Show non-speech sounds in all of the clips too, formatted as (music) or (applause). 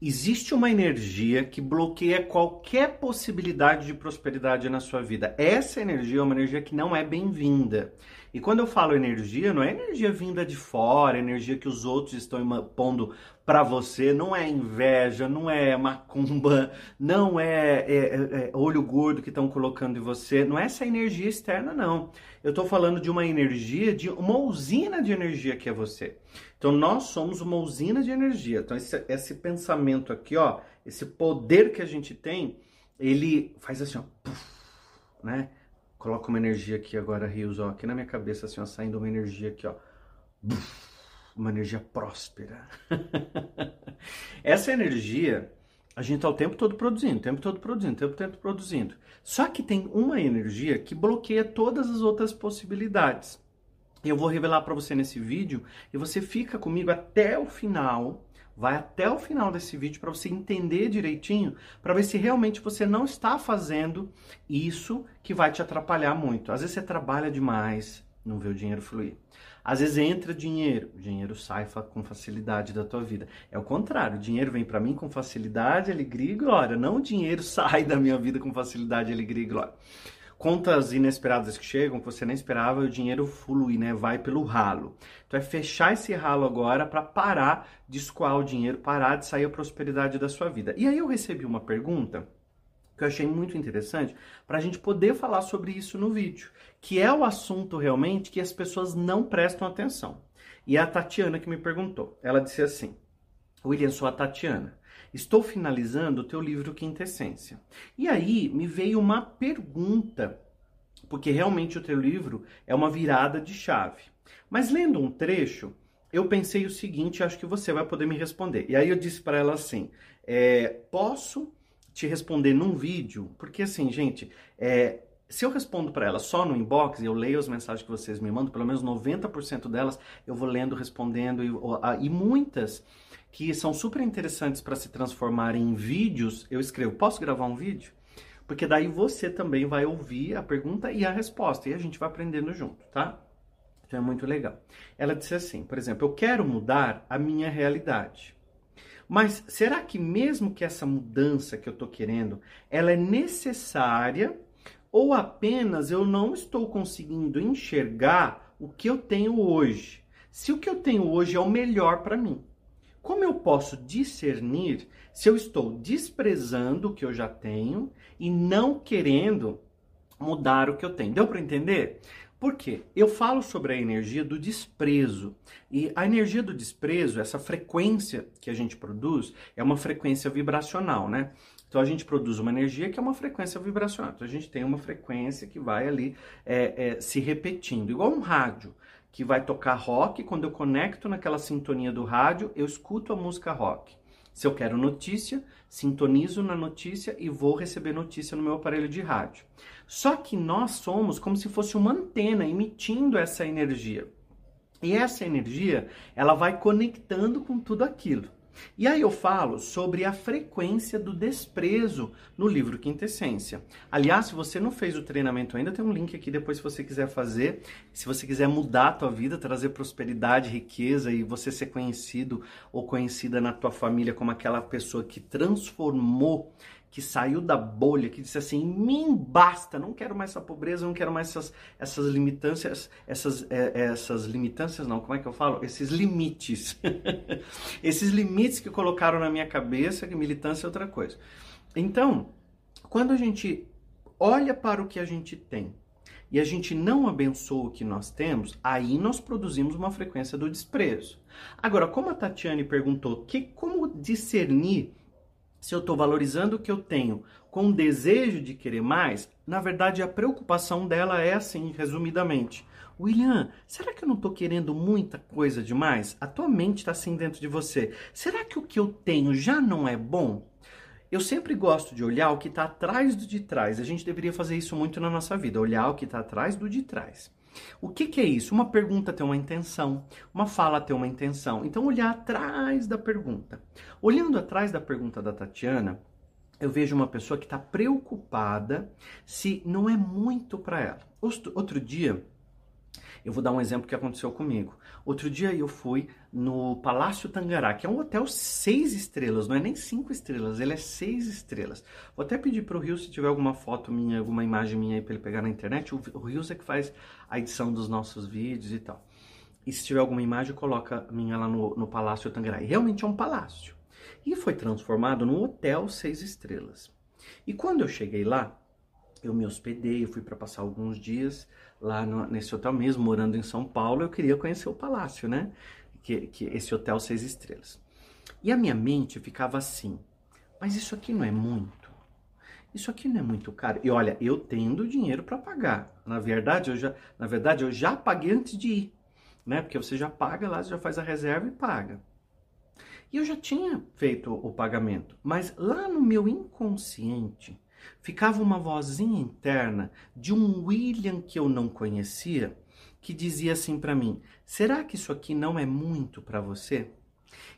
Existe uma energia que bloqueia qualquer possibilidade de prosperidade na sua vida. Essa energia é uma energia que não é bem-vinda. E quando eu falo energia, não é energia vinda de fora, energia que os outros estão pondo para você, não é inveja, não é macumba, (laughs) não é, é, é, é olho gordo que estão colocando em você, não é essa energia externa, não. Eu estou falando de uma energia, de uma usina de energia que é você. Então nós somos uma usina de energia. Então esse, esse pensamento aqui, ó, esse poder que a gente tem, ele faz assim, ó, puff, né? Coloca uma energia aqui agora, Rios, ó, aqui na minha cabeça, assim, ó, saindo uma energia aqui, ó. Uma energia próspera. (laughs) Essa energia, a gente tá o tempo todo produzindo, o tempo todo produzindo, o tempo todo produzindo. Só que tem uma energia que bloqueia todas as outras possibilidades. Eu vou revelar para você nesse vídeo e você fica comigo até o final Vai até o final desse vídeo para você entender direitinho, para ver se realmente você não está fazendo isso que vai te atrapalhar muito. Às vezes você trabalha demais, não vê o dinheiro fluir. Às vezes entra dinheiro, o dinheiro sai com facilidade da tua vida. É o contrário, o dinheiro vem para mim com facilidade, alegria e glória. Não o dinheiro (laughs) sai da minha vida com facilidade, alegria e glória contas inesperadas que chegam, que você nem esperava, e o dinheiro flui, né? Vai pelo ralo. Então é fechar esse ralo agora para parar de escoar o dinheiro, parar de sair a prosperidade da sua vida. E aí eu recebi uma pergunta que eu achei muito interessante para a gente poder falar sobre isso no vídeo, que é o assunto realmente que as pessoas não prestam atenção. E é a Tatiana que me perguntou. Ela disse assim: William, sou a Tatiana. Estou finalizando o teu livro Quintessência. E aí me veio uma pergunta, porque realmente o teu livro é uma virada de chave. Mas lendo um trecho, eu pensei o seguinte, acho que você vai poder me responder. E aí eu disse para ela assim: é, posso te responder num vídeo? Porque assim, gente, é, se eu respondo para ela só no inbox, eu leio as mensagens que vocês me mandam, pelo menos 90% delas eu vou lendo, respondendo, e, e muitas que são super interessantes para se transformar em vídeos, eu escrevo: posso gravar um vídeo? Porque daí você também vai ouvir a pergunta e a resposta, e a gente vai aprendendo junto, tá? Então é muito legal. Ela disse assim, por exemplo, eu quero mudar a minha realidade. Mas será que mesmo que essa mudança que eu estou querendo, ela é necessária ou apenas eu não estou conseguindo enxergar o que eu tenho hoje? Se o que eu tenho hoje é o melhor para mim. Como eu posso discernir se eu estou desprezando o que eu já tenho e não querendo mudar o que eu tenho? Deu para entender? Por quê? Eu falo sobre a energia do desprezo. E a energia do desprezo, essa frequência que a gente produz, é uma frequência vibracional, né? Então a gente produz uma energia que é uma frequência vibracional. Então a gente tem uma frequência que vai ali é, é, se repetindo, igual um rádio que vai tocar rock. Quando eu conecto naquela sintonia do rádio, eu escuto a música rock. Se eu quero notícia, sintonizo na notícia e vou receber notícia no meu aparelho de rádio. Só que nós somos como se fosse uma antena emitindo essa energia. E essa energia, ela vai conectando com tudo aquilo. E aí eu falo sobre a frequência do desprezo no livro Quintessência. Aliás, se você não fez o treinamento ainda, tem um link aqui depois se você quiser fazer. Se você quiser mudar a tua vida, trazer prosperidade, riqueza e você ser conhecido ou conhecida na tua família como aquela pessoa que transformou que saiu da bolha, que disse assim: mim basta, não quero mais essa pobreza, não quero mais essas, essas limitâncias, essas, é, essas limitâncias, não, como é que eu falo? Esses limites. (laughs) Esses limites que colocaram na minha cabeça, que militância é outra coisa. Então, quando a gente olha para o que a gente tem e a gente não abençoa o que nós temos, aí nós produzimos uma frequência do desprezo. Agora, como a Tatiane perguntou, que como discernir se eu estou valorizando o que eu tenho com o desejo de querer mais, na verdade a preocupação dela é assim, resumidamente. William, será que eu não estou querendo muita coisa demais? A tua mente está assim dentro de você. Será que o que eu tenho já não é bom? Eu sempre gosto de olhar o que está atrás do de trás. A gente deveria fazer isso muito na nossa vida, olhar o que está atrás do de trás. O que, que, é isso? Uma pergunta tem uma intenção, uma fala tem uma intenção. Então, olhar atrás da pergunta. Olhando atrás da pergunta da Tatiana, eu vejo uma pessoa que está preocupada se não é muito para ela. Outro dia, eu vou dar um exemplo que aconteceu comigo. Outro dia eu fui no Palácio Tangará, que é um hotel seis estrelas, não é nem cinco estrelas, ele é seis estrelas. Vou até pedir para o Rio, se tiver alguma foto minha, alguma imagem minha aí para ele pegar na internet, o, o Rios é que faz a edição dos nossos vídeos e tal. E se tiver alguma imagem, coloca minha lá no, no Palácio Tangará. E realmente é um palácio. E foi transformado num hotel seis estrelas. E quando eu cheguei lá, eu me hospedei, eu fui para passar alguns dias lá no, nesse hotel mesmo, morando em São Paulo, eu queria conhecer o palácio, né? Que, que esse hotel seis estrelas. E a minha mente ficava assim: mas isso aqui não é muito? Isso aqui não é muito caro? E olha, eu tendo dinheiro para pagar. Na verdade, eu já, na verdade, eu já paguei antes de ir, né? Porque você já paga lá, você já faz a reserva e paga. E eu já tinha feito o pagamento, mas lá no meu inconsciente ficava uma vozinha interna de um William que eu não conhecia, que dizia assim para mim: "Será que isso aqui não é muito para você?"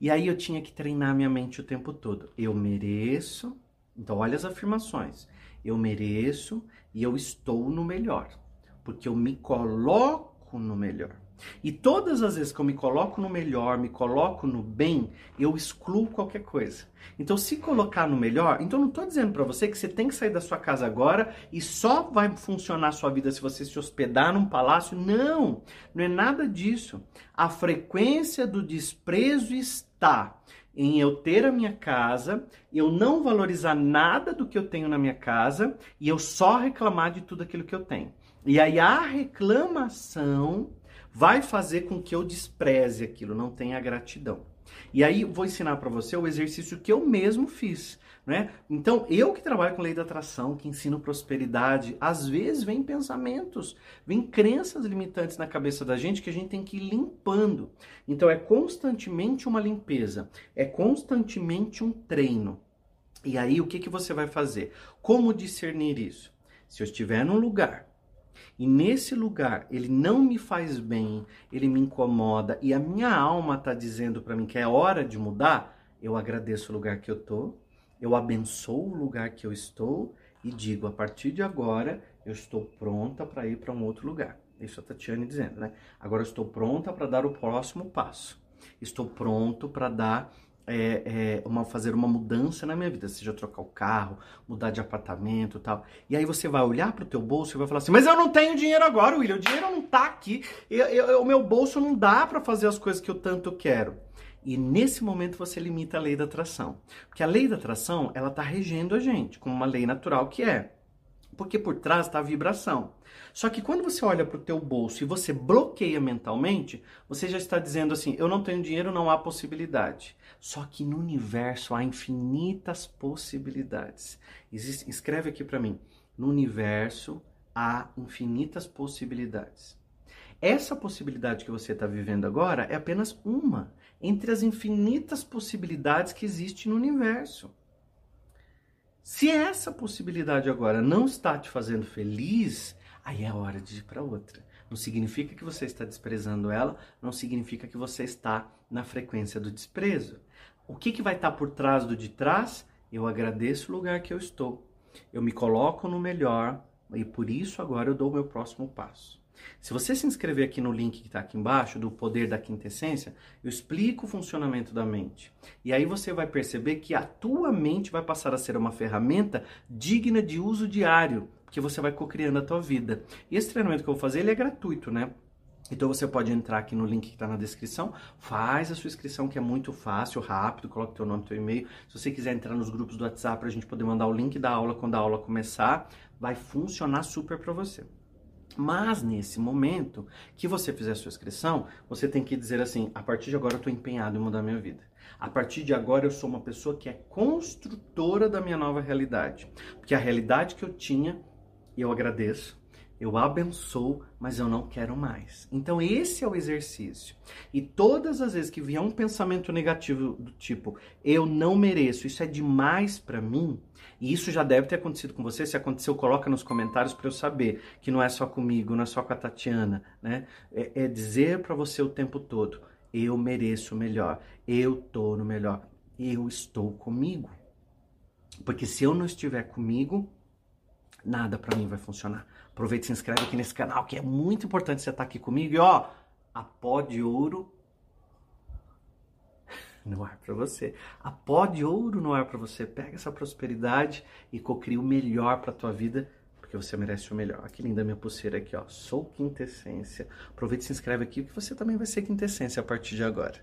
E aí eu tinha que treinar minha mente o tempo todo. Eu mereço. Então olha as afirmações. Eu mereço e eu estou no melhor, porque eu me coloco no melhor. E todas as vezes que eu me coloco no melhor, me coloco no bem, eu excluo qualquer coisa. Então, se colocar no melhor, então não estou dizendo para você que você tem que sair da sua casa agora e só vai funcionar a sua vida se você se hospedar num palácio. Não, não é nada disso. A frequência do desprezo está em eu ter a minha casa, eu não valorizar nada do que eu tenho na minha casa e eu só reclamar de tudo aquilo que eu tenho. E aí a reclamação vai fazer com que eu despreze aquilo, não tenha gratidão. E aí vou ensinar para você o exercício que eu mesmo fiz, né? Então, eu que trabalho com lei da atração, que ensino prosperidade, às vezes vem pensamentos, vem crenças limitantes na cabeça da gente que a gente tem que ir limpando. Então, é constantemente uma limpeza, é constantemente um treino. E aí, o que, que você vai fazer? Como discernir isso? Se eu estiver num lugar e nesse lugar ele não me faz bem, ele me incomoda e a minha alma está dizendo para mim que é hora de mudar, eu agradeço o lugar que eu tô, eu abençoo o lugar que eu estou e digo a partir de agora eu estou pronta para ir para um outro lugar. Isso a Tatiane dizendo, né? Agora eu estou pronta para dar o próximo passo. Estou pronto para dar é, é, uma, fazer uma mudança na minha vida, seja trocar o carro, mudar de apartamento tal. E aí você vai olhar para o teu bolso e vai falar assim, mas eu não tenho dinheiro agora, William, o dinheiro não tá aqui, eu, eu, o meu bolso não dá para fazer as coisas que eu tanto quero. E nesse momento você limita a lei da atração. Porque a lei da atração, ela está regendo a gente, como uma lei natural que é. Porque por trás está a vibração. Só que quando você olha para o teu bolso e você bloqueia mentalmente, você já está dizendo assim, eu não tenho dinheiro, não há possibilidade. Só que no universo há infinitas possibilidades. Existe, escreve aqui para mim. No universo há infinitas possibilidades. Essa possibilidade que você está vivendo agora é apenas uma entre as infinitas possibilidades que existem no universo. Se essa possibilidade agora não está te fazendo feliz, aí é hora de ir para outra. Não significa que você está desprezando ela, não significa que você está na frequência do desprezo. O que, que vai estar por trás do de trás? Eu agradeço o lugar que eu estou. Eu me coloco no melhor e por isso agora eu dou o meu próximo passo. Se você se inscrever aqui no link que está aqui embaixo, do Poder da Quintessência, eu explico o funcionamento da mente. E aí você vai perceber que a tua mente vai passar a ser uma ferramenta digna de uso diário, que você vai co-criando a tua vida. E esse treinamento que eu vou fazer, ele é gratuito, né? Então você pode entrar aqui no link que está na descrição, faz a sua inscrição que é muito fácil, rápido, coloca teu nome, teu e-mail. Se você quiser entrar nos grupos do WhatsApp para a gente poder mandar o link da aula quando a aula começar, vai funcionar super para você. Mas nesse momento que você fizer a sua inscrição, você tem que dizer assim: a partir de agora eu estou empenhado em mudar minha vida. A partir de agora eu sou uma pessoa que é construtora da minha nova realidade. Porque a realidade que eu tinha, eu agradeço, eu abençoo, mas eu não quero mais. Então esse é o exercício. E todas as vezes que vier um pensamento negativo do tipo eu não mereço, isso é demais para mim, e isso já deve ter acontecido com você. Se aconteceu, coloca nos comentários para eu saber que não é só comigo, não é só com a Tatiana, né? É, é dizer para você o tempo todo: eu mereço o melhor, eu tô no melhor, eu estou comigo. Porque se eu não estiver comigo, nada para mim vai funcionar. Aproveita e se inscreve aqui nesse canal, que é muito importante você estar tá aqui comigo. E ó, a pó de ouro (laughs) no ar para você. A pó de ouro no ar para você. Pega essa prosperidade e cocria o melhor para tua vida, porque você merece o melhor. Aqui linda minha pulseira aqui, ó. Sou quintessência. Aproveita e se inscreve aqui que você também vai ser quintessência a partir de agora.